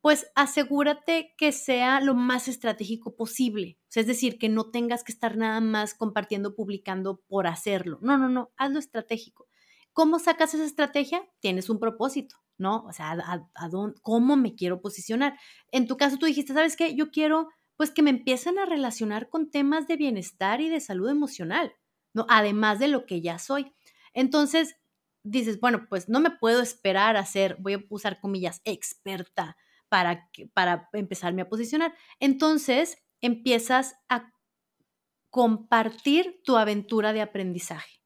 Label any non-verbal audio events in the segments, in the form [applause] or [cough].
pues asegúrate que sea lo más estratégico posible. es decir, que no tengas que estar nada más compartiendo, publicando por hacerlo. No, no, no, hazlo estratégico. ¿Cómo sacas esa estrategia? Tienes un propósito, ¿no? O sea, a, ¿cómo me quiero posicionar? En tu caso, tú dijiste, ¿sabes qué? Yo quiero, pues, que me empiecen a relacionar con temas de bienestar y de salud emocional, ¿no? Además de lo que ya soy. Entonces, dices, bueno, pues no me puedo esperar a ser, voy a usar comillas, experta para, para empezarme a posicionar. Entonces, empiezas a compartir tu aventura de aprendizaje.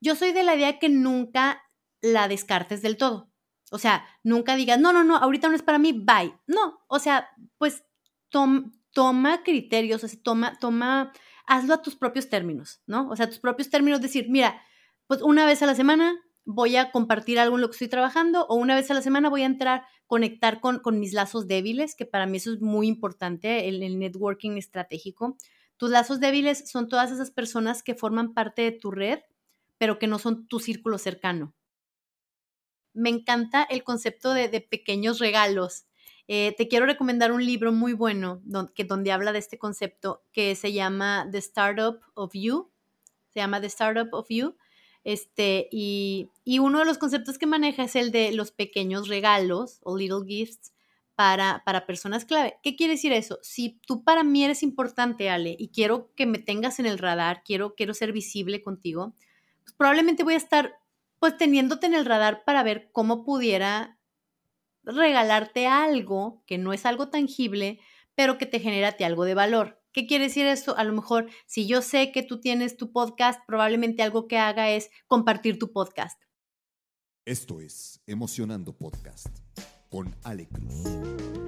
Yo soy de la idea que nunca la descartes del todo. O sea, nunca digas, no, no, no, ahorita no es para mí, bye. No, o sea, pues toma criterios, o toma, toma, hazlo a tus propios términos, ¿no? O sea, tus propios términos, decir, mira, pues una vez a la semana voy a compartir algo en lo que estoy trabajando o una vez a la semana voy a entrar, conectar con, con mis lazos débiles, que para mí eso es muy importante, el, el networking estratégico. Tus lazos débiles son todas esas personas que forman parte de tu red, pero que no son tu círculo cercano. Me encanta el concepto de, pequeños regalos. Eh, te quiero recomendar un libro muy bueno que, donde habla de este concepto que se llama The Startup of You. Se llama The Startup of You este, y, uno de los conceptos que maneja es el de los pequeños regalos o little gifts para, para personas clave. ¿Qué quiere decir eso? Si tú para mí eres importante, Ale, y quiero que me tengas en el radar, quiero, quiero ser visible contigo, pues probablemente voy a estar pues teniéndote en el radar para ver cómo pudiera regalarte algo que no es algo tangible, pero que te genera algo de valor. ¿Qué quiere decir esto? A lo mejor, si yo sé que tú tienes tu podcast, probablemente algo que haga es compartir tu podcast. Esto es Emocionando Podcast con Ale Cruz.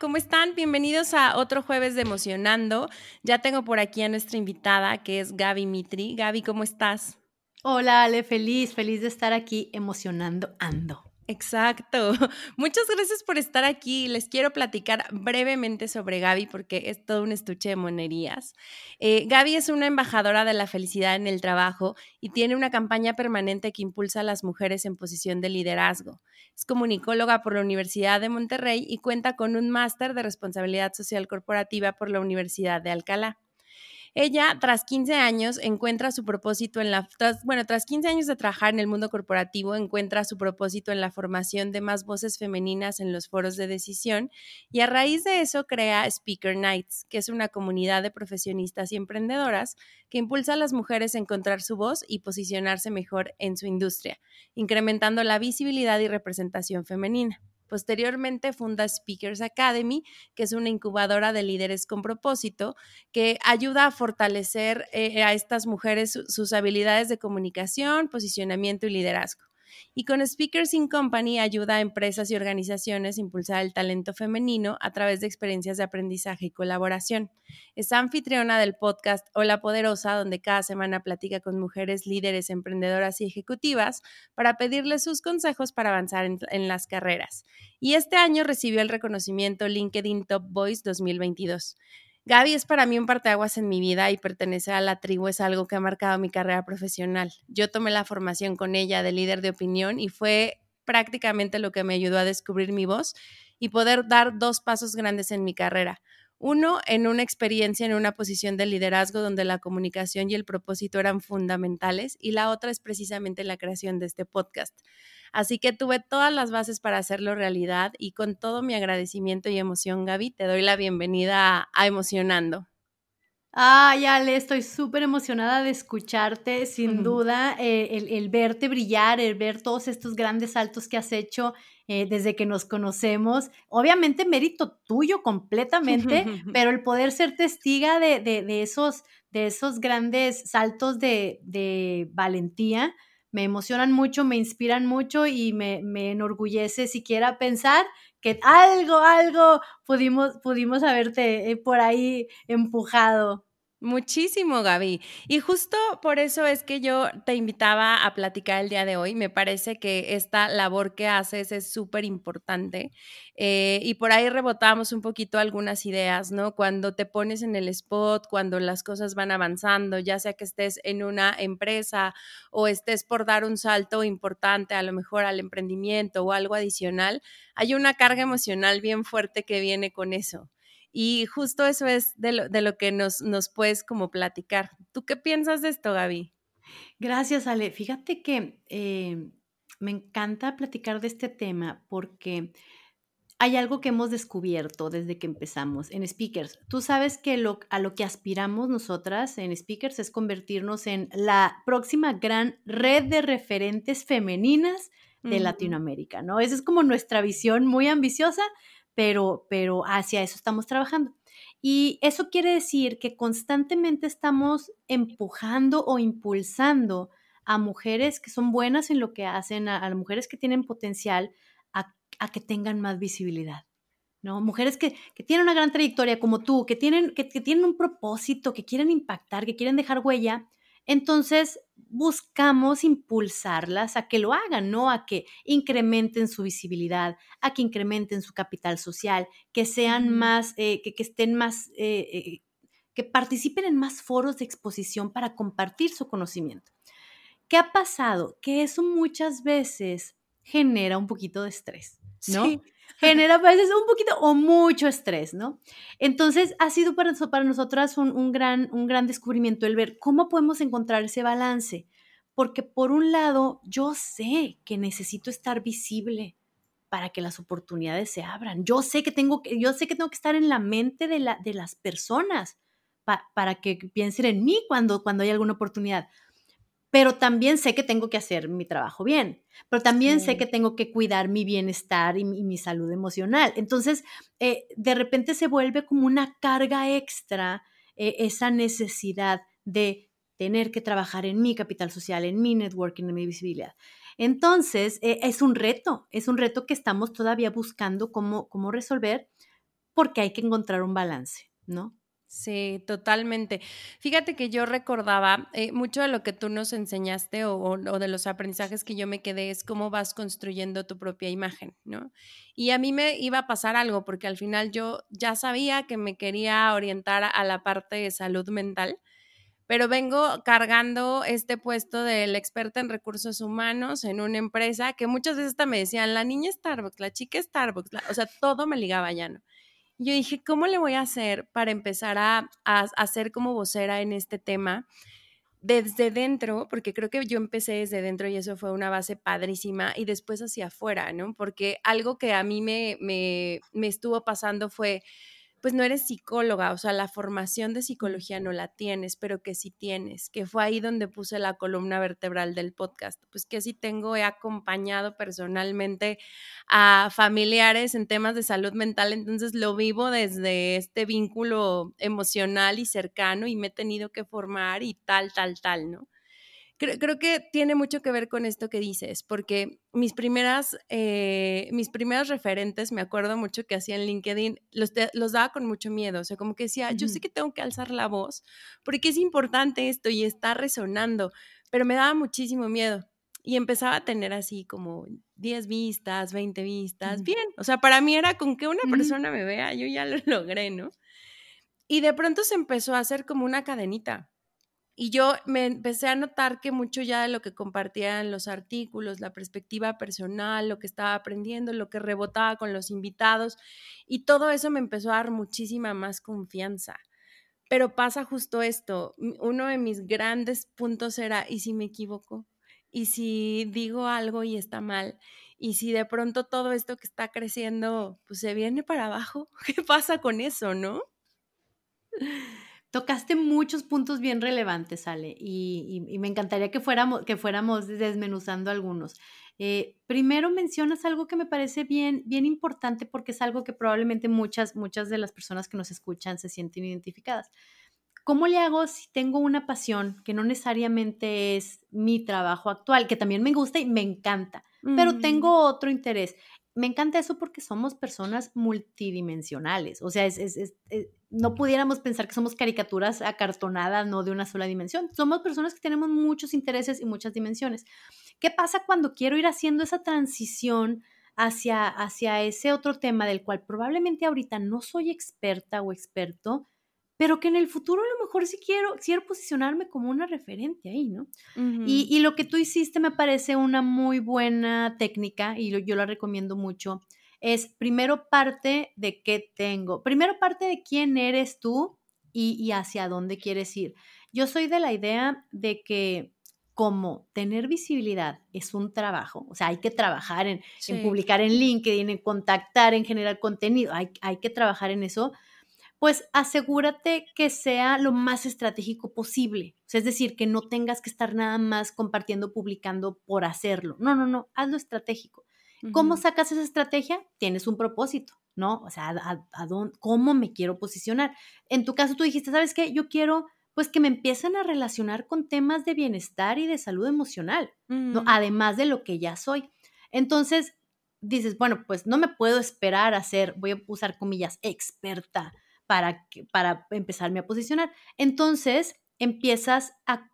¿cómo están? Bienvenidos a otro jueves de Emocionando. Ya tengo por aquí a nuestra invitada que es Gaby Mitri. Gaby, ¿cómo estás? Hola Ale, feliz, feliz de estar aquí emocionando ando. Exacto. [laughs] Muchas gracias por estar aquí. Les quiero platicar brevemente sobre Gaby porque es todo un estuche de monerías. Eh, Gaby es una embajadora de la felicidad en el trabajo y tiene una campaña permanente que impulsa a las mujeres en posición de liderazgo. Es comunicóloga por la Universidad de Monterrey y cuenta con un máster de responsabilidad social corporativa por la Universidad de Alcalá. Ella, tras 15 años, encuentra su propósito en la, bueno, tras 15 años de trabajar en el mundo corporativo, encuentra su propósito en la formación de más voces femeninas en los foros de decisión y a raíz de eso crea Speaker Nights, que es una comunidad de profesionistas y emprendedoras que impulsa a las mujeres a encontrar su voz y posicionarse mejor en su industria, incrementando la visibilidad y representación femenina. Posteriormente funda Speakers Academy, que es una incubadora de líderes con propósito que ayuda a fortalecer eh, a estas mujeres sus habilidades de comunicación, posicionamiento y liderazgo. Y con Speakers in Company ayuda a empresas y organizaciones a impulsar el talento femenino a través de experiencias de aprendizaje y colaboración. Es anfitriona del podcast Hola Poderosa, donde cada semana platica con mujeres líderes, emprendedoras y ejecutivas para pedirles sus consejos para avanzar en, en las carreras. Y este año recibió el reconocimiento LinkedIn Top Voice 2022. Gaby es para mí un parteaguas en mi vida y pertenecer a la tribu es algo que ha marcado mi carrera profesional. Yo tomé la formación con ella de líder de opinión y fue prácticamente lo que me ayudó a descubrir mi voz y poder dar dos pasos grandes en mi carrera. Uno, en una experiencia en una posición de liderazgo donde la comunicación y el propósito eran fundamentales y la otra es precisamente la creación de este podcast. Así que tuve todas las bases para hacerlo realidad y con todo mi agradecimiento y emoción, Gaby, te doy la bienvenida a, Emocionando. Ay, Ale, estoy súper emocionada de escucharte, sin duda, eh, el, verte brillar, el ver todos estos grandes saltos que has hecho eh, desde que nos conocemos. Obviamente mérito tuyo completamente, [laughs] pero el poder ser testiga de, esos, de esos grandes saltos de, de valentía, me emocionan mucho, me inspiran mucho y me, enorgullece siquiera pensar que algo, algo pudimos, pudimos haberte eh, por ahí empujado. Muchísimo, Gaby. Y justo por eso es que yo te invitaba a platicar el día de hoy. Me parece que esta labor que haces es súper importante. Eh, y por ahí rebotamos un poquito algunas ideas, ¿no? Cuando te pones en el spot, cuando las cosas van avanzando, ya sea que estés en una empresa o estés por dar un salto importante, a lo mejor al emprendimiento o algo adicional, hay una carga emocional bien fuerte que viene con eso. Y justo eso es de lo, de lo que nos, nos puedes como platicar. ¿Tú qué piensas de esto, Gaby? Gracias, Ale. Fíjate que eh, me encanta platicar de este tema porque hay algo que hemos descubierto desde que empezamos en Speakers. Tú sabes que lo, a lo que aspiramos nosotras en Speakers es convertirnos en la próxima gran red de referentes femeninas de Latinoamérica, ¿no? Esa es como nuestra visión muy ambiciosa, pero, pero hacia eso estamos trabajando. Y eso quiere decir que constantemente estamos empujando o impulsando a mujeres que son buenas en lo que hacen, a, mujeres que tienen potencial, a, que tengan más visibilidad. ¿no? Mujeres que, tienen una gran trayectoria como tú, que tienen, que tienen un propósito, que quieren impactar, que quieren dejar huella, entonces buscamos impulsarlas a que lo hagan, ¿no? A que incrementen su visibilidad, a que incrementen su capital social, que sean más, eh, que, estén más, eh, eh, que participen en más foros de exposición para compartir su conocimiento. ¿Qué ha pasado? Que eso muchas veces genera un poquito de estrés, ¿no? Sí genera a veces un poquito o mucho estrés, ¿no? Entonces ha sido para, para nosotras un, gran, un gran descubrimiento el ver cómo podemos encontrar ese balance. Porque por un lado, yo sé que necesito estar visible para que las oportunidades se abran. Yo sé que tengo que, yo sé que, tengo que estar en la mente de, la, de las personas para que piensen en mí cuando, cuando hay alguna oportunidad pero también sé que tengo que hacer mi trabajo bien, pero también sé que tengo que cuidar mi bienestar y mi, salud emocional. Entonces, eh, de repente se vuelve como una carga extra eh, esa necesidad de tener que trabajar en mi capital social, en mi networking, en mi visibilidad. Entonces, eh, es un reto, es un reto que estamos todavía buscando cómo, cómo resolver porque hay que encontrar un balance, ¿no? Sí, totalmente. Fíjate que yo recordaba eh, mucho de lo que tú nos enseñaste o, de los aprendizajes que yo me quedé es cómo vas construyendo tu propia imagen, ¿no? Y a mí me iba a pasar algo porque al final yo ya sabía que me quería orientar a la parte de salud mental, pero vengo cargando este puesto del experto en recursos humanos en una empresa que muchas veces hasta me decían, la niña Starbucks, la chica Starbucks, o sea, todo me ligaba ya, ¿no? Yo dije, ¿cómo le voy a hacer para empezar a, hacer como vocera en este tema? desde dentro, porque creo que yo empecé desde dentro y eso fue una base padrísima, y después hacia afuera, ¿no? Porque algo que a mí me, me, me estuvo pasando fue, pues no eres psicóloga, o sea, la formación de psicología no la tienes, pero que sí tienes, que fue ahí donde puse la columna vertebral del podcast, pues que sí tengo, he acompañado personalmente a familiares en temas de salud mental, entonces lo vivo desde este vínculo emocional y cercano y me he tenido que formar y tal, tal, tal, ¿no? Creo, que tiene mucho que ver con esto que dices, porque mis primeras, eh, mis primeros referentes, me acuerdo mucho que hacía en LinkedIn, los, los daba con mucho miedo, o sea, como que decía, yo sé que tengo que alzar la voz, porque es importante esto y está resonando, pero me daba muchísimo miedo. Y empezaba a tener así como 10 vistas, 20 vistas, bien. O sea, para mí era con que una persona me vea, yo ya lo [laughs] logré, ¿no? Y de pronto se empezó a hacer como una cadenita. Y yo me empecé a notar que mucho ya de lo que compartían los artículos, la perspectiva personal, lo que estaba aprendiendo, lo que rebotaba con los invitados, y todo eso me empezó a dar muchísima más confianza. Pero pasa justo esto, uno de mis grandes puntos era, ¿y si me equivoco? ¿Y si digo algo y está mal? ¿Y si de pronto todo esto que está creciendo, pues se viene para abajo? [laughs] ¿Qué pasa con eso, no? Tocaste muchos puntos bien relevantes, Ale, y, me encantaría que fuéramos, que fuéramos desmenuzando algunos. Eh, primero mencionas algo que me parece bien, bien importante porque es algo que probablemente muchas, muchas de las personas que nos escuchan se sienten identificadas. ¿Cómo le hago si tengo una pasión que no necesariamente es mi trabajo actual, que también me gusta y me encanta, pero tengo otro interés? Me encanta eso porque somos personas multidimensionales. O sea, es, eh, no pudiéramos pensar que somos caricaturas acartonadas, no de una sola dimensión. Somos personas que tenemos muchos intereses y muchas dimensiones. ¿Qué pasa cuando quiero ir haciendo esa transición hacia, hacia ese otro tema del cual probablemente ahorita no soy experta o experto, pero que en el futuro a lo mejor sí quiero, quiero posicionarme como una referente ahí, ¿no? y, lo que tú hiciste me parece una muy buena técnica y yo la recomiendo mucho. Es primero parte de qué tengo, primero parte de quién eres tú y, hacia dónde quieres ir. Yo soy de la idea de que como tener visibilidad es un trabajo, o sea, hay que trabajar en, publicar en LinkedIn, en contactar, en generar contenido, hay, hay que trabajar en eso pues asegúrate que sea lo más estratégico posible. es decir, que no tengas que estar nada más compartiendo, publicando por hacerlo. No, no, no, hazlo estratégico. ¿Cómo sacas esa estrategia? Tienes un propósito, ¿no? O sea, a, ¿cómo me quiero posicionar? En tu caso tú dijiste, ¿sabes qué? Yo quiero pues que me empiecen a relacionar con temas de bienestar y de salud emocional, ¿no? Además de lo que ya soy. Entonces, dices, bueno, pues no me puedo esperar a ser, voy a usar comillas, experta para, para empezarme a posicionar. Entonces empiezas a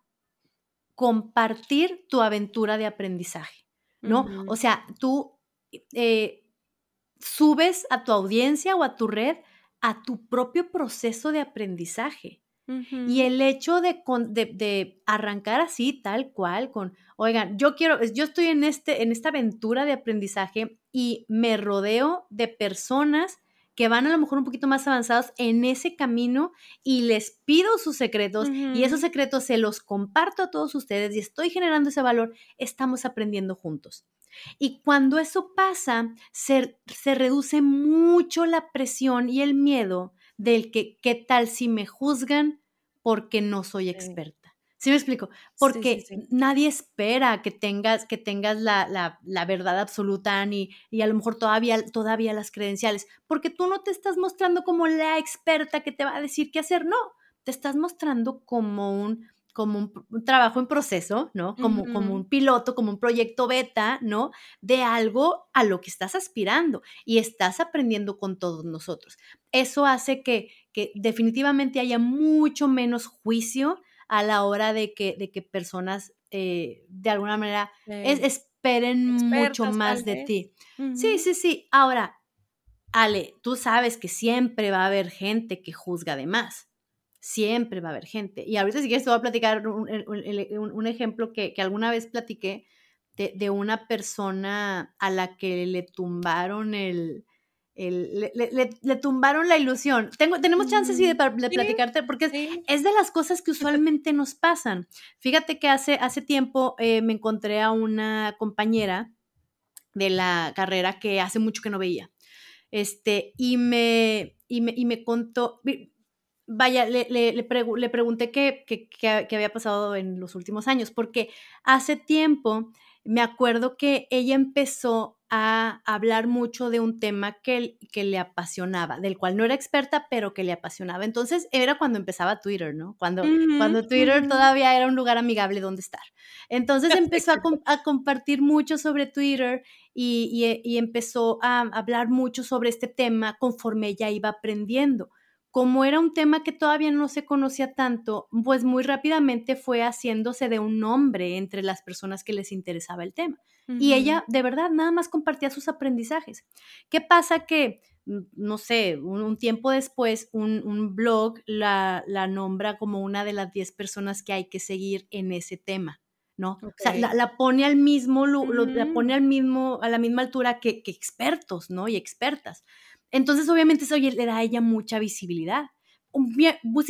compartir tu aventura de aprendizaje, ¿no? O sea, tú eh, subes a tu audiencia o a tu red a tu propio proceso de aprendizaje. Y el hecho de, de, arrancar así, tal cual, con, oigan, yo quiero, yo estoy en, este, en esta aventura de aprendizaje y me rodeo de personas que van a lo mejor un poquito más avanzados en ese camino y les pido sus secretos y esos secretos se los comparto a todos ustedes y estoy generando ese valor, estamos aprendiendo juntos. Y cuando eso pasa, se, se reduce mucho la presión y el miedo del que, ¿qué tal si me juzgan porque no soy experta? ¿Sí me explico? Porque nadie espera que tengas, que tengas la, verdad absoluta ni, y a lo mejor todavía, todavía las credenciales, porque tú no te estás mostrando como la experta que te va a decir qué hacer, no, te estás mostrando como un, como un, trabajo en proceso, ¿no? Como, como un piloto, como un proyecto beta, ¿no? De algo a lo que estás aspirando y estás aprendiendo con todos nosotros. Eso hace que, que definitivamente haya mucho menos juicio a la hora de que, de que personas eh, de alguna manera esperen mucho más de ti. Sí, sí, sí. Ahora, Ale, tú sabes que siempre va a haber gente que juzga de más. Siempre va a haber gente. Y ahorita si quieres te voy a platicar un, ejemplo que, alguna vez platiqué de, de, una persona a la que le tumbaron el, le, tumbaron la ilusión. Tengo, tenemos chances de, de, platicarte porque es, de las cosas que usualmente nos pasan. Fíjate que hace, hace tiempo eh, me encontré a una compañera de la carrera que hace mucho que no veía. Este, y me, y me, contó, vaya, le, le, pregunté qué, qué había pasado en los últimos años, porque hace tiempo me acuerdo que ella empezó a hablar mucho de un tema que, que le apasionaba, del cual no era experta, pero que le apasionaba. Entonces era cuando empezaba Twitter, ¿no? Cuando, cuando Twitter todavía era un lugar amigable donde estar. Entonces empezó a, compartir mucho sobre Twitter y, y empezó a hablar mucho sobre este tema conforme ella iba aprendiendo como era un tema que todavía no se conocía tanto, pues muy rápidamente fue haciéndose de un nombre entre las personas que les interesaba el tema. Y ella de verdad nada más compartía sus aprendizajes. ¿Qué pasa que, mm, no sé, un, tiempo después, un, blog la, nombra como una de las 10 personas que hay que seguir en ese tema? ¿no? O sea, la, pone al mismo, la mm. pone al mismo, a la misma altura que, que expertos, ¿no? Y expertas. Entonces, obviamente, eso le da a ella mucha visibilidad.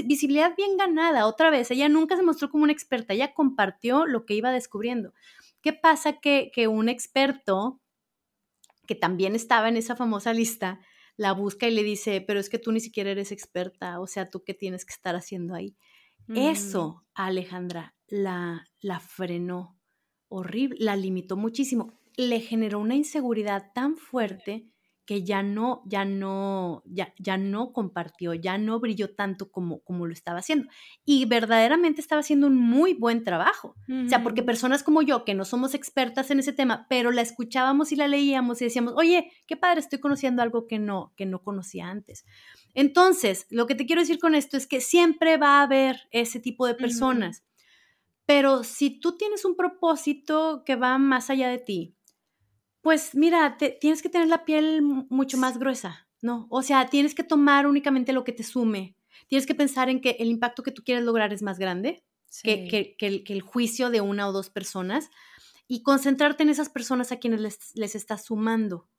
visibilidad bien ganada, otra vez, ella nunca se mostró como una experta, ella compartió lo que iba descubriendo. ¿Qué pasa que, que un experto, que también estaba en esa famosa lista, la busca y le dice, pero es que tú ni siquiera eres experta, o sea, tú qué tienes que estar haciendo ahí. Eso, mm. Alejandra, la, la frenó horrible, la limitó muchísimo, le generó una inseguridad tan fuerte que ya no, ya no, ya, ya no compartió, ya no brilló tanto como, como lo estaba haciendo. Y verdaderamente estaba haciendo un muy buen trabajo. O sea, porque personas como yo, que no somos expertas en ese tema, pero la escuchábamos y la leíamos y decíamos, oye, qué padre, estoy conociendo algo que no, que no conocía antes. Entonces, lo que te quiero decir con esto es que siempre va a haber ese tipo de personas. Pero si tú tienes un propósito que va más allá de ti, pues mira, tienes que tener la piel mucho más gruesa, ¿no? O sea, tienes que tomar únicamente lo que te sume. Tienes que pensar en que el impacto que tú quieres lograr es más grande que, que, el, juicio de una o dos personas y concentrarte en esas personas a quienes les, les estás sumando.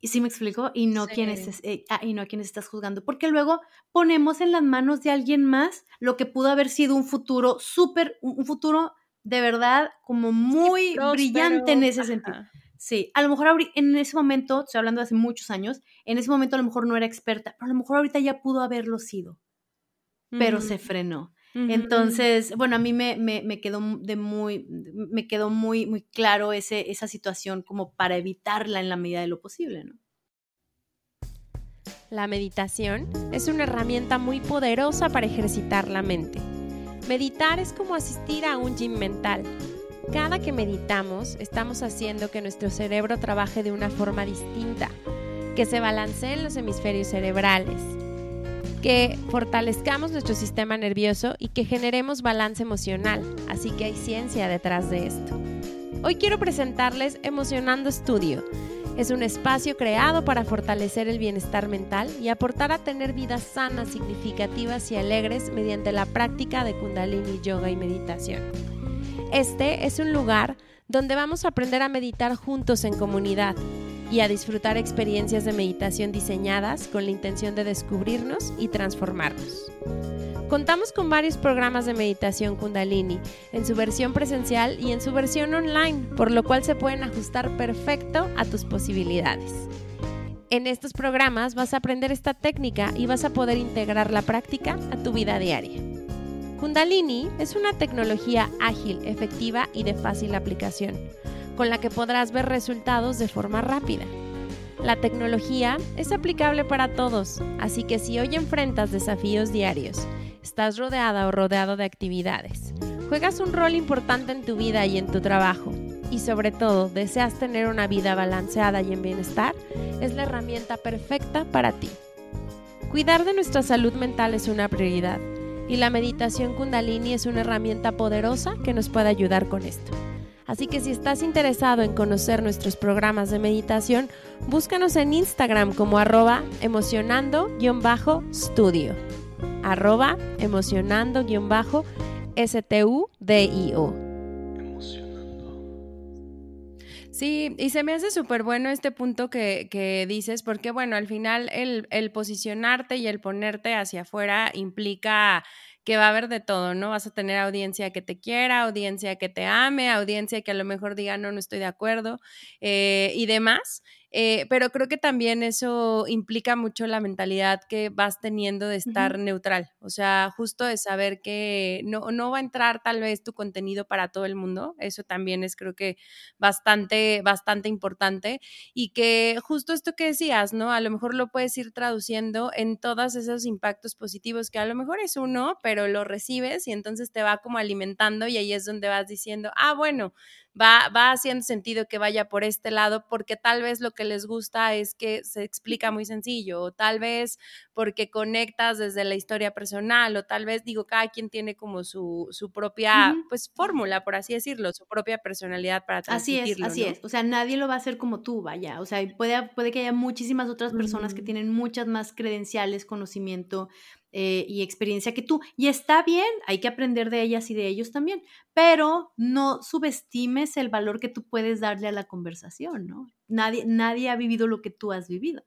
¿Y sí me explico? Y no, quienes, eh, ah, y no a quienes estás juzgando. Porque luego ponemos en las manos de alguien más lo que pudo haber sido un futuro súper, un futuro de verdad como muy brillante en ese sentido. Sí, a lo mejor en ese momento, estoy hablando de hace muchos años, en ese momento a lo mejor no era experta, pero a lo mejor ahorita ya pudo haberlo sido, pero se frenó. Entonces, bueno, a mí me, me, quedó de muy, me quedó muy, muy claro ese, esa situación como para evitarla en la medida de lo posible, ¿no? La meditación es una herramienta muy poderosa para ejercitar la mente. Meditar es como asistir a un gym mental cada que meditamos, estamos haciendo que nuestro cerebro trabaje de una forma distinta, que se balanceen los hemisferios cerebrales, que fortalezcamos nuestro sistema nervioso y que generemos balance emocional. Así que hay ciencia detrás de esto. Hoy quiero presentarles Emocionando Studio. Es un espacio creado para fortalecer el bienestar mental y aportar a tener vidas sanas, significativas y alegres mediante la práctica de Kundalini Yoga y meditación. Este es un lugar donde vamos a aprender a meditar juntos en comunidad y a disfrutar experiencias de meditación diseñadas con la intención de descubrirnos y transformarnos. Contamos con varios programas de meditación kundalini en su versión presencial y en su versión online, por lo cual se pueden ajustar perfecto a tus posibilidades. En estos programas vas a aprender esta técnica y vas a poder integrar la práctica a tu vida diaria. Kundalini es una tecnología ágil, efectiva y de fácil aplicación, con la que podrás ver resultados de forma rápida. La tecnología es aplicable para todos, así que si hoy enfrentas desafíos diarios, estás rodeada o rodeado de actividades, juegas un rol importante en tu vida y en tu trabajo, y sobre todo deseas tener una vida balanceada y en bienestar, es la herramienta perfecta para ti. Cuidar de nuestra salud mental es una prioridad y la meditación kundalini es una herramienta poderosa que nos puede ayudar con esto. Así que si estás interesado en conocer nuestros programas de meditación, búscanos en Instagram como arroba emocionando-studio. Arroba emocionando-studio. Sí, y se me hace súper bueno este punto que, dices, porque bueno, al final el, el posicionarte y el ponerte hacia afuera implica que va a haber de todo, ¿no? Vas a tener audiencia que te quiera, audiencia que te ame, audiencia que a lo mejor diga, no, no estoy de acuerdo eh, y demás. Eh, pero creo que también eso implica mucho la mentalidad que vas teniendo de estar neutral, o sea, justo de saber que no, no va a entrar tal vez tu contenido para todo el mundo, eso también es creo que bastante, bastante importante y que justo esto que decías, ¿no? A lo mejor lo puedes ir traduciendo en todos esos impactos positivos que a lo mejor es uno, pero lo recibes y entonces te va como alimentando y ahí es donde vas diciendo, ah, bueno, va, va haciendo sentido que vaya por este lado porque tal vez lo que les gusta es que se explica muy sencillo o tal vez porque conectas desde la historia personal o tal vez digo, cada quien tiene como su, su propia pues fórmula, por así decirlo, su propia personalidad para transmitirlo. Así es, así es. O sea, nadie lo va a hacer como tú, vaya. O sea, puede, puede que haya muchísimas otras personas que tienen muchas más credenciales, conocimiento, eh, y experiencia que tú. Y está bien, hay que aprender de ellas y de ellos también, pero no subestimes el valor que tú puedes darle a la conversación, ¿no? Nadie, nadie ha vivido lo que tú has vivido.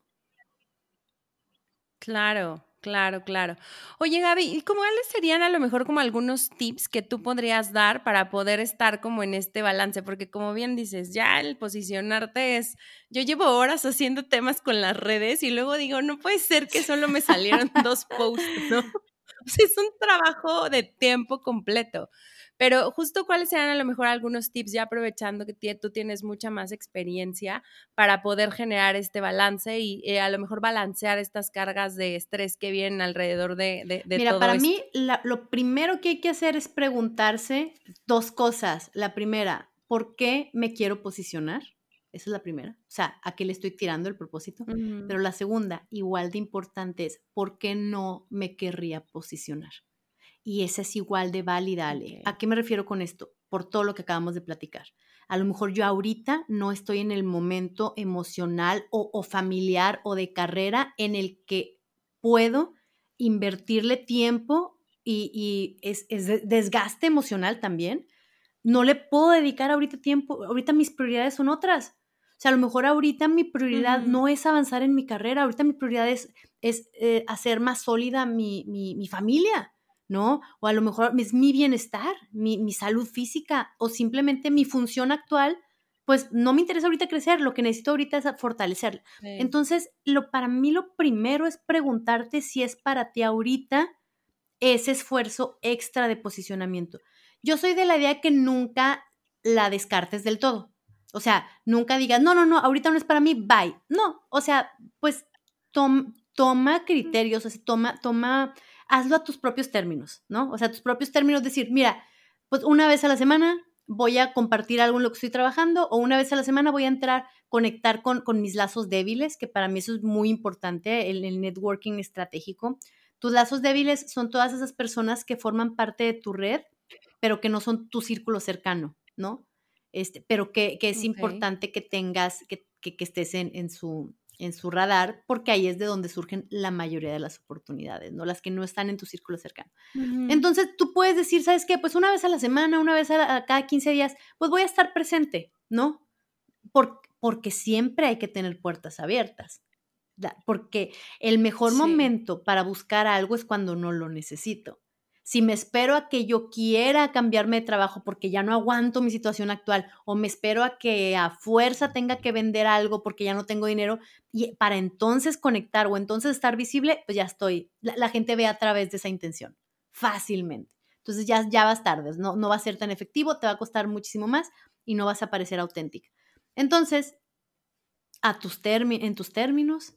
Claro, Claro, claro. Oye, Gaby, ¿y cómo cuáles serían a lo mejor como algunos tips que tú podrías dar para poder estar como en este balance? Porque como bien dices, ya el posicionarte es, yo llevo horas haciendo temas con las redes y luego digo, no puede ser que solo me salieron [laughs] dos posts, ¿no? es un trabajo de tiempo completo. Pero justo cuáles serían a lo mejor algunos tips, ya aprovechando que tú tienes mucha más experiencia para poder generar este balance y eh, a lo mejor balancear estas cargas de estrés que vienen alrededor de, de, de Mira, para mí lo primero que hay que hacer es preguntarse dos cosas. La primera, ¿por qué me quiero posicionar? Esa es la primera. O sea, ¿a qué le estoy tirando el propósito? Pero la segunda, igual de importante, es ¿por qué no me querría posicionar? Y esa es igual de válida, Ale. ¿A qué me refiero con esto? Por todo lo que acabamos de platicar. A lo mejor yo ahorita no estoy en el momento emocional o, familiar o de carrera en el que puedo invertirle tiempo y, es, desgaste emocional también. No le puedo dedicar ahorita tiempo, ahorita mis prioridades son otras. O sea, a lo mejor ahorita mi prioridad no es avanzar en mi carrera, ahorita mi prioridad es, eh, hacer más sólida mi, mi familia. ¿No? O a lo mejor es mi bienestar, mi, salud física o simplemente mi función actual, pues no me interesa ahorita crecer, lo que necesito ahorita es fortalecerla. Entonces, lo, para mí lo primero es preguntarte si es para ti ahorita ese esfuerzo extra de posicionamiento. Yo soy de la idea que nunca la descartes del todo. O sea, nunca digas, no, no, no, ahorita no es para mí, bye. No, o sea, pues toma criterios, o toma, toma hazlo a tus propios términos, ¿no? O sea, tus propios términos, decir, mira, pues una vez a la semana voy a compartir algo en lo que estoy trabajando o una vez a la semana voy a entrar, conectar con, con mis lazos débiles, que para mí eso es muy importante, el, el networking estratégico. Tus lazos débiles son todas esas personas que forman parte de tu red, pero que no son tu círculo cercano, ¿no? Este, pero que, que es importante que tengas, que, que, que estés en, en, su, en su radar, porque ahí es de donde surgen la mayoría de las oportunidades, ¿no? Las que no están en tu círculo cercano. Entonces, tú puedes decir, ¿sabes qué? Pues una vez a la semana, una vez a, cada 15 días, pues voy a estar presente, ¿no? porque siempre hay que tener puertas abiertas. Porque el mejor momento para buscar algo es cuando no lo necesito si me espero a que yo quiera cambiarme de trabajo porque ya no aguanto mi situación actual o me espero a que a fuerza tenga que vender algo porque ya no tengo dinero y para entonces conectar o entonces estar visible, pues ya estoy, la, gente ve a través de esa intención fácilmente. Entonces ya, ya vas tarde, no, no va a ser tan efectivo, te va a costar muchísimo más y no vas a parecer auténtica. Entonces, a tus en tus términos,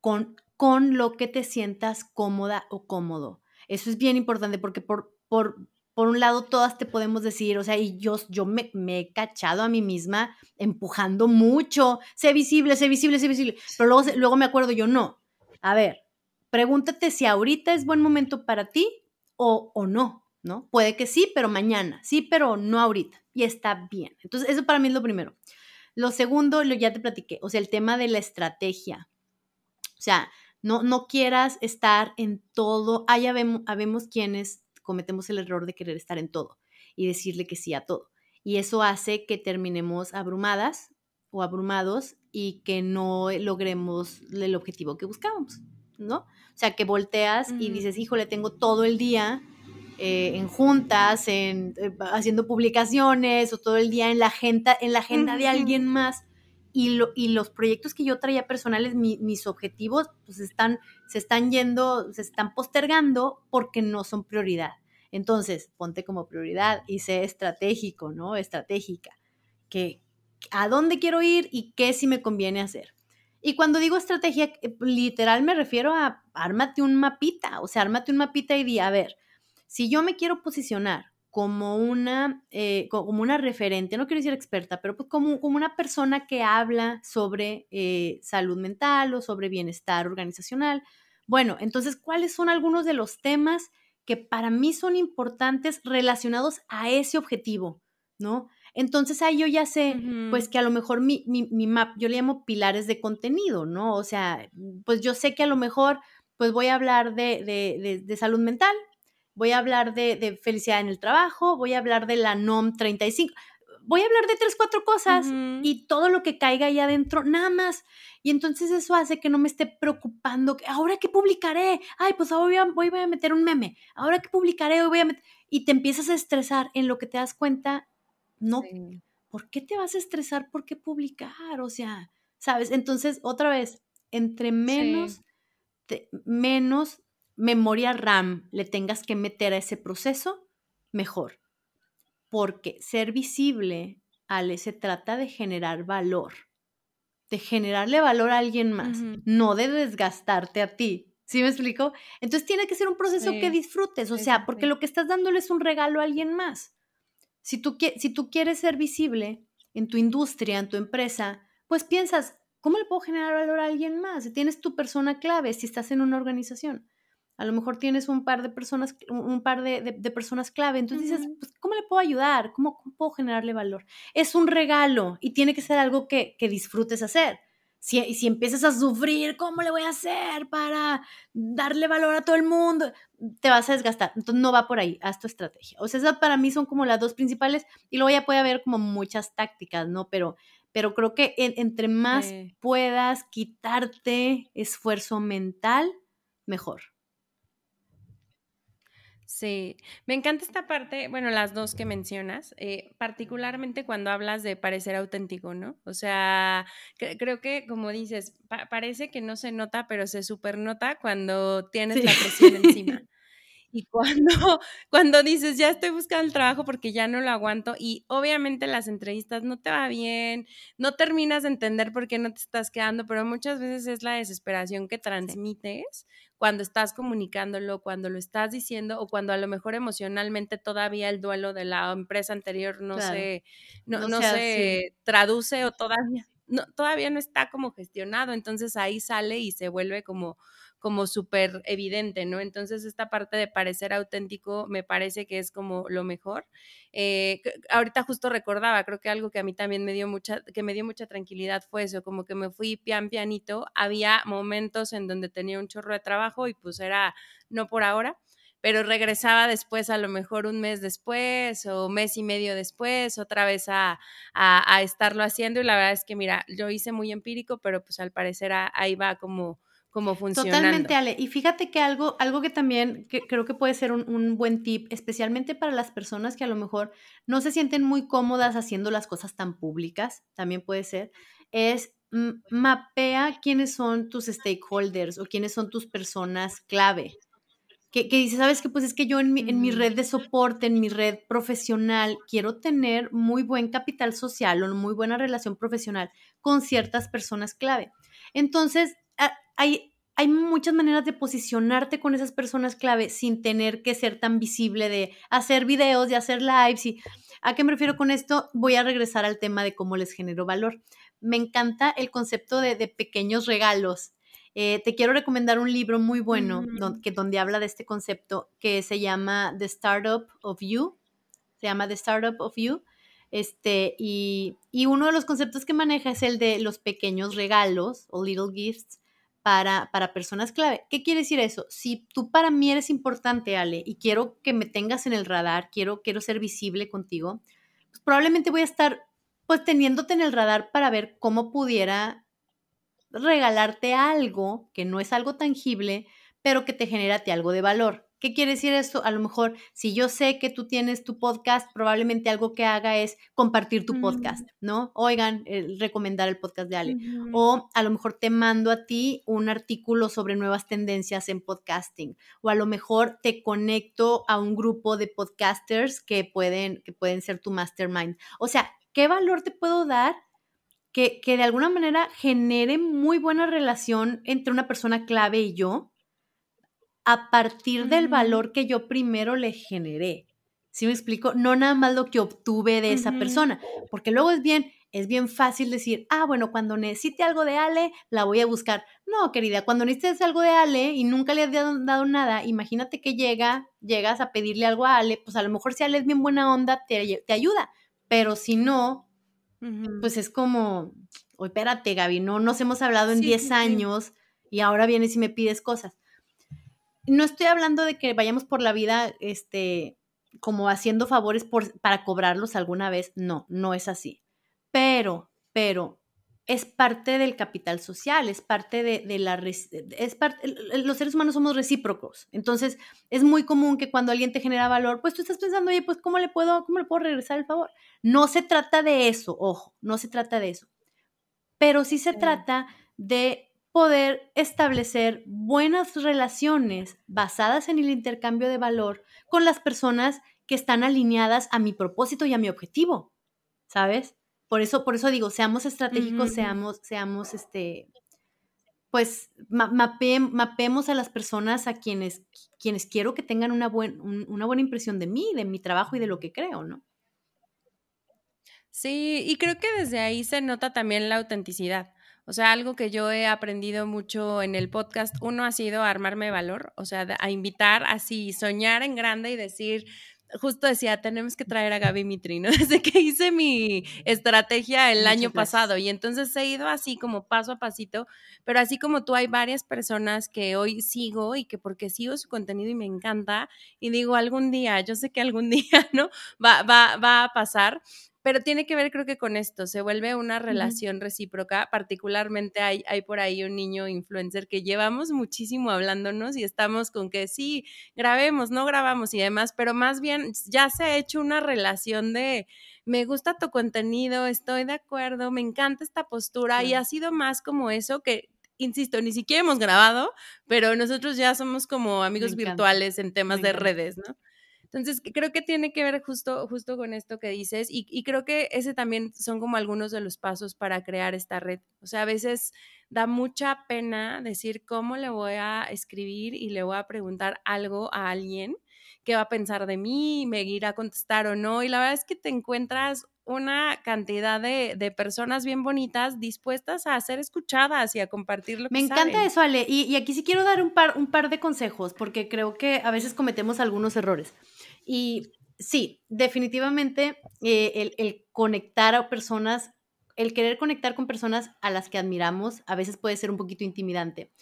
con, con lo que te sientas cómoda o cómodo eso es bien importante porque por, por, por un lado todas te podemos decir, o sea, y yo, yo me, me, he cachado a mí misma empujando mucho, sé visible, sé visible, sé visible, pero luego, luego me acuerdo yo, no, a ver, pregúntate si ahorita es buen momento para ti o, o no, ¿no? Puede que sí, pero mañana, sí, pero no ahorita, y está bien. Entonces, eso para mí es lo primero. Lo segundo, lo ya te platiqué, o sea, el tema de la estrategia. O sea, no, no quieras estar en todo. Ah, ya vemos, quienes cometemos el error de querer estar en todo y decirle que sí a todo. Y eso hace que terminemos abrumadas o abrumados y que no logremos el objetivo que buscábamos, ¿no? O sea, que volteas y dices, híjole, tengo todo el día eh, en juntas, en, eh, haciendo publicaciones o todo el día en la agenda, en la agenda de alguien más y, los proyectos que yo traía personales, mis objetivos, pues están, se están yendo, se están postergando porque no son prioridad. Entonces, ponte como prioridad y sé estratégico, ¿no? Estratégica. Que, ¿A dónde quiero ir y qué sí me conviene hacer? Y cuando digo estrategia, eh, literal me refiero a ármate un mapita, o sea, ármate un mapita y di, a ver, si yo me quiero posicionar como una, eh, como una referente, no quiero decir experta, pero pues como, como una persona que habla sobre eh, salud mental o sobre bienestar organizacional. Bueno, entonces, ¿cuáles son algunos de los temas que para mí son importantes relacionados a ese objetivo? ¿No? Entonces ahí yo ya sé, pues que a lo mejor mi, mi, map, yo le llamo pilares de contenido, ¿no? O sea, pues yo sé que a lo mejor, pues voy a hablar de, de, de salud mental, voy a hablar de, felicidad en el trabajo, voy a hablar de la NOM 35, voy a hablar de tres, cuatro cosas y todo lo que caiga ahí adentro, nada más. Y entonces eso hace que no me esté preocupando, ahora qué publicaré, ay, pues ahora voy a, meter un meme, ahora qué publicaré, voy a meter... Y te empiezas a estresar en lo que te das cuenta, no, ¿por qué te vas a estresar por qué publicar? O sea, ¿sabes? Entonces, otra vez, entre menos, menos memoria RAM le tengas que meter a ese proceso, mejor. Porque ser visible, Ale, se trata de generar valor, de generarle valor a alguien más, no de desgastarte a ti. ¿Sí me explico? Entonces tiene que ser un proceso que disfrutes, o sea, porque lo que estás dándole es un regalo a alguien más. Si tú, si tú quieres ser visible en tu industria, en tu empresa, pues piensas, ¿cómo le puedo generar valor a alguien más? Si tienes tu persona clave, si estás en una organización. A lo mejor tienes un par de personas, un par de, personas clave. Entonces dices, pues, ¿cómo le puedo ayudar? ¿Cómo, puedo generarle valor? Es un regalo y tiene que ser algo que, que disfrutes hacer. Si, si empiezas a sufrir, ¿cómo le voy a hacer para darle valor a todo el mundo? Te vas a desgastar. Entonces no va por ahí, haz tu estrategia. O sea, esas para mí son como las dos principales y luego ya puede haber como muchas tácticas, ¿no? Pero, pero creo que entre más puedas quitarte esfuerzo mental, mejor. Sí, me encanta esta parte, bueno, las dos que mencionas, eh, particularmente cuando hablas de parecer auténtico, ¿no? O sea, creo que, como dices, parece que no se nota, pero se supernota cuando tienes la presión encima. [laughs] Y cuando, [laughs] cuando dices, ya estoy buscando el trabajo porque ya no lo aguanto, y obviamente las entrevistas no te va bien, no terminas de entender por qué no te estás quedando, pero muchas veces es la desesperación que transmites cuando estás comunicándolo, cuando lo estás diciendo, o cuando a lo mejor emocionalmente todavía el duelo de la empresa anterior no se, no, no, se traduce o todavía no, todavía no está como gestionado, entonces ahí sale y se vuelve como como súper evidente, ¿no? Entonces esta parte de parecer auténtico me parece que es como lo mejor. Eh, ahorita justo recordaba, creo que algo que a mí también me dio mucha, que me dio mucha tranquilidad fue eso, como que me fui pian pianito, había momentos en donde tenía un chorro de trabajo y pues era no por ahora, pero regresaba después, a lo mejor un mes después o mes y medio después, otra vez a, a, estarlo haciendo. Y la verdad es que, mira, yo hice muy empírico, pero pues al parecer ahí va como como funcionando. Totalmente, Ale. Y fíjate que algo, algo que también creo que puede ser un, buen tip, especialmente para las personas que a lo mejor no se sienten muy cómodas haciendo las cosas tan públicas, también puede ser, es mapea quiénes son tus stakeholders o quiénes son tus personas clave. Que, que dice, sabes que pues es que yo en mi, en mi red de soporte, en mi red profesional, quiero tener muy buen capital social o muy buena relación profesional con ciertas personas clave. Entonces, hay, hay muchas maneras de posicionarte con esas personas clave sin tener que ser tan visible de hacer videos, de hacer lives. Y, ¿A qué me refiero con esto? Voy a regresar al tema de cómo les genero valor. Me encanta el concepto de, pequeños regalos. Eh, te quiero recomendar un libro muy bueno donde, que, donde habla de este concepto que se llama The Startup of You. Se llama The Startup of You. Este, y, y uno de los conceptos que maneja es el de los pequeños regalos o little gifts para, para personas clave. ¿Qué quiere decir eso? Si tú para mí eres importante, Ale, y quiero que me tengas en el radar, quiero, quiero ser visible contigo, pues probablemente voy a estar pues teniéndote en el radar para ver cómo pudiera regalarte algo que no es algo tangible, pero que te genera algo de valor. ¿Qué quiere decir esto? A lo mejor, si yo sé que tú tienes tu podcast, probablemente algo que haga es compartir tu podcast, mm. ¿no? Oigan, recomendar el podcast de Ale. O a lo mejor te mando a ti un artículo sobre nuevas tendencias en podcasting. O a lo mejor te conecto a un grupo de podcasters que pueden, que pueden ser tu mastermind. O sea, ¿qué valor te puedo dar que, que de alguna manera genere muy buena relación entre una persona clave y yo? A partir del valor que yo primero le generé. ¿Sí me explico? No nada más lo que obtuve de esa persona, porque luego es bien, es bien fácil decir, ah, bueno, cuando necesite algo de Ale, la voy a buscar. No, querida, cuando necesites algo de Ale y nunca le has dado, nada, imagínate que llega, llegas a pedirle algo a Ale, pues a lo mejor si Ale es bien buena onda, te, te ayuda, pero si no, pues es como, oye, espérate, Gaby, no nos hemos hablado en 10 años y ahora vienes y me pides cosas no estoy hablando de que vayamos por la vida, este, como haciendo favores por, para cobrarlos alguna vez. No, no es así. Pero, pero es parte del capital social, es parte de, la... Es parte, los seres humanos somos recíprocos. Entonces, es muy común que cuando alguien te genera valor, pues tú estás pensando, oye, pues ¿cómo le puedo, cómo le puedo regresar el favor? No se trata de eso, ojo, no se trata de eso. Pero sí se trata de poder establecer buenas relaciones basadas en el intercambio de valor con las personas que están alineadas a mi propósito y a mi objetivo, ¿sabes? Por eso, por eso digo, seamos estratégicos, seamos, seamos, este, pues, mapeemos a las personas a quienes, quienes quiero que tengan una, una buena impresión de mí, de mi trabajo y de lo que creo, ¿no? Sí, y creo que desde ahí se nota también la autenticidad. O sea, algo que yo he aprendido mucho en el podcast, uno ha sido armarme valor, o sea, a invitar así, soñar en grande y decir, justo decía, tenemos que traer a Gaby Mitri, ¿no? [laughs] Desde que hice mi estrategia el año pasado y entonces he ido así como paso a pasito, pero así como tú hay varias personas que hoy sigo y que porque sigo su contenido y me encanta y digo algún día, yo sé que algún [laughs] día, ¿no? Va, va, va a pasar, pero tiene que ver creo que con esto, se vuelve una relación recíproca, particularmente hay, hay por ahí un niño influencer que llevamos muchísimo hablándonos y estamos con que sí, grabemos, no grabamos y demás, pero más bien ya se ha hecho una relación de me gusta tu contenido, estoy de acuerdo, me encanta esta postura y ha sido más como eso que insisto, ni siquiera hemos grabado, pero nosotros ya somos como amigos virtuales en temas de redes, ¿no? Entonces, creo que tiene que ver justo, justo con esto que dices y, creo que ese también son como algunos de los pasos para crear esta red. O sea, a veces da mucha pena decir cómo le voy a escribir y le voy a preguntar algo a alguien qué va a pensar de mí, me irá a contestar o no. Y la verdad es que te encuentras una cantidad de, personas bien bonitas dispuestas a ser escuchadas y a compartir lo Me encanta eso, Ale. Y, y, aquí sí quiero dar un par, un par de consejos, porque creo que a veces cometemos algunos errores. Y sí, definitivamente eh, el, conectar a personas, el querer conectar con personas a las que admiramos, a veces puede ser un poquito intimidante.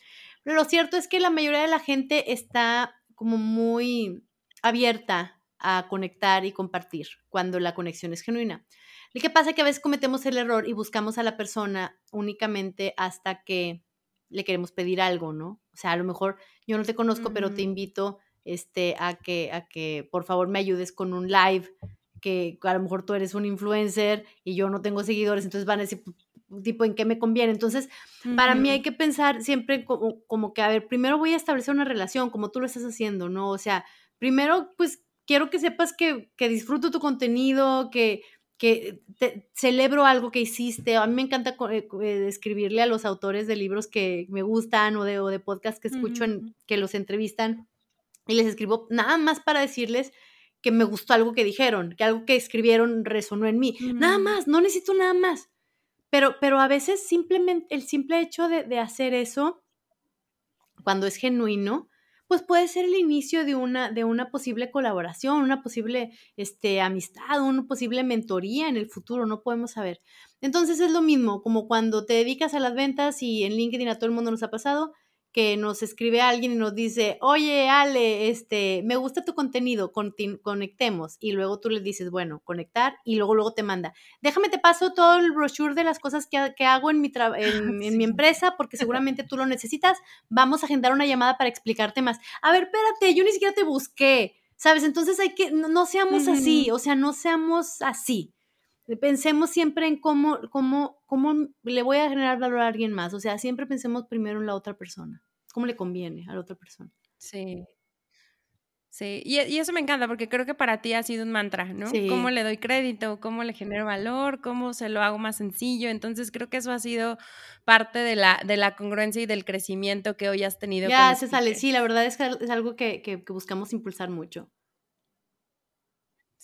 Pero lo cierto es que la mayoría de la gente está como muy abierta a conectar y compartir cuando la conexión es genuina. Lo que pasa es que a veces cometemos el error y buscamos a la persona únicamente hasta que le queremos pedir algo, ¿no? O sea, a lo mejor yo no te conozco, pero te invito este, a, que, a que por favor me ayudes con un live, que a lo mejor tú eres un influencer y yo no tengo seguidores, entonces van a decir, tipo, ¿en qué me conviene? Entonces, para mí hay que pensar siempre como, como que, a ver, primero voy a establecer una relación, como tú lo estás haciendo, ¿no? O sea, primero, pues quiero que sepas que, que disfruto tu contenido, que, que te, celebro algo que hiciste. A mí me encanta eh, eh, escribirle a los autores de libros que me gustan o de, o de podcasts que escucho en, que los entrevistan y les escribo nada más para decirles que me gustó algo que dijeron, que algo que escribieron resonó en mí. Nada más, no necesito nada más. Pero, pero a veces simplemente el simple hecho de, hacer eso, cuando es genuino, pues puede ser el inicio de una, de una posible colaboración, una posible este, amistad, una posible mentoría en el futuro, no podemos saber. Entonces es lo mismo, como cuando te dedicas a las ventas y en LinkedIn a todo el mundo nos ha pasado, que nos escribe alguien y nos dice, oye, Ale, este, me gusta tu contenido, conectemos. Y luego tú le dices, bueno, conectar, y luego, luego te manda, déjame te paso todo el brochure de las cosas que, hago en mi, [laughs] en, en mi empresa, porque [laughs] seguramente tú lo necesitas. Vamos a agendar una llamada para explicarte más. A ver, espérate, yo ni siquiera te busqué, ¿sabes? Entonces hay que, no, seamos así, o sea, no seamos así. Pensemos siempre en cómo, cómo, cómo le voy a generar valor a alguien más. O sea, siempre pensemos primero en la otra persona. ¿Cómo le conviene a la otra persona? Sí. Sí, y, eso me encanta porque creo que para ti ha sido un mantra, ¿no? ¿Cómo le doy crédito? ¿Cómo le genero valor? ¿Cómo se lo hago más sencillo? Entonces creo que eso ha sido parte de la, de la congruencia y del crecimiento que hoy has tenido. Ya, se sale. Sí, la verdad es que es algo que, que buscamos impulsar mucho.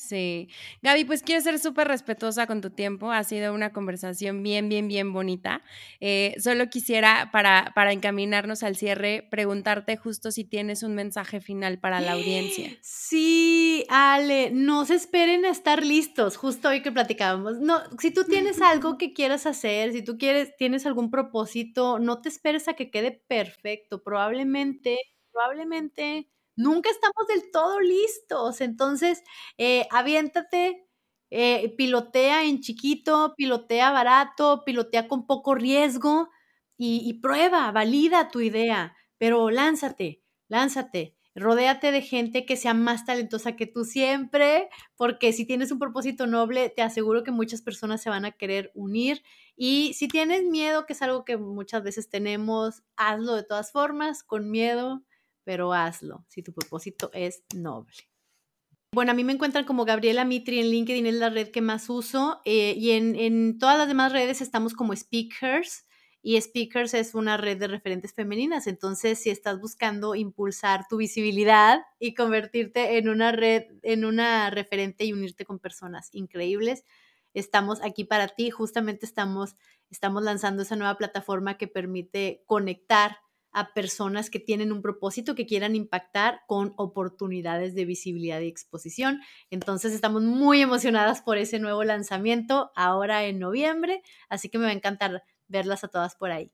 Sí. Gaby, pues quiero ser súper respetuosa con tu tiempo. Ha sido una conversación bien, bien, bien bonita. Eh, solo quisiera, para, para encaminarnos al cierre, preguntarte justo si tienes un mensaje final para la audiencia. Sí, Ale, no se esperen a estar listos, justo hoy que platicábamos. No, si tú tienes algo [laughs] que quieras hacer, si tú quieres, tienes algún propósito, no te esperes a que quede perfecto. Probablemente, probablemente nunca estamos del todo listos. Entonces, eh, aviéntate, eh, pilotea en chiquito, pilotea barato, pilotea con poco riesgo y, prueba, valida tu idea, pero lánzate, lánzate. Rodéate de gente que sea más talentosa que tú siempre, porque si tienes un propósito noble, te aseguro que muchas personas se van a querer unir. Y si tienes miedo, que es algo que muchas veces tenemos, hazlo de todas formas, con miedo, pero hazlo, si tu propósito es noble. Bueno, a mí me encuentran como Gabriela Mitri en LinkedIn, es la red que más uso, eh, y en, en todas las demás redes estamos como speakers y Speakers es una red de referentes femeninas. Entonces, si estás buscando impulsar tu visibilidad y convertirte en una red, en una referente y unirte con personas increíbles, estamos aquí para ti. Justamente estamos, estamos lanzando esa nueva plataforma que permite conectar a personas que tienen un propósito que quieran impactar con oportunidades de visibilidad y exposición. Entonces estamos muy emocionadas por ese nuevo lanzamiento ahora en noviembre, así que me va a encantar verlas a todas por ahí.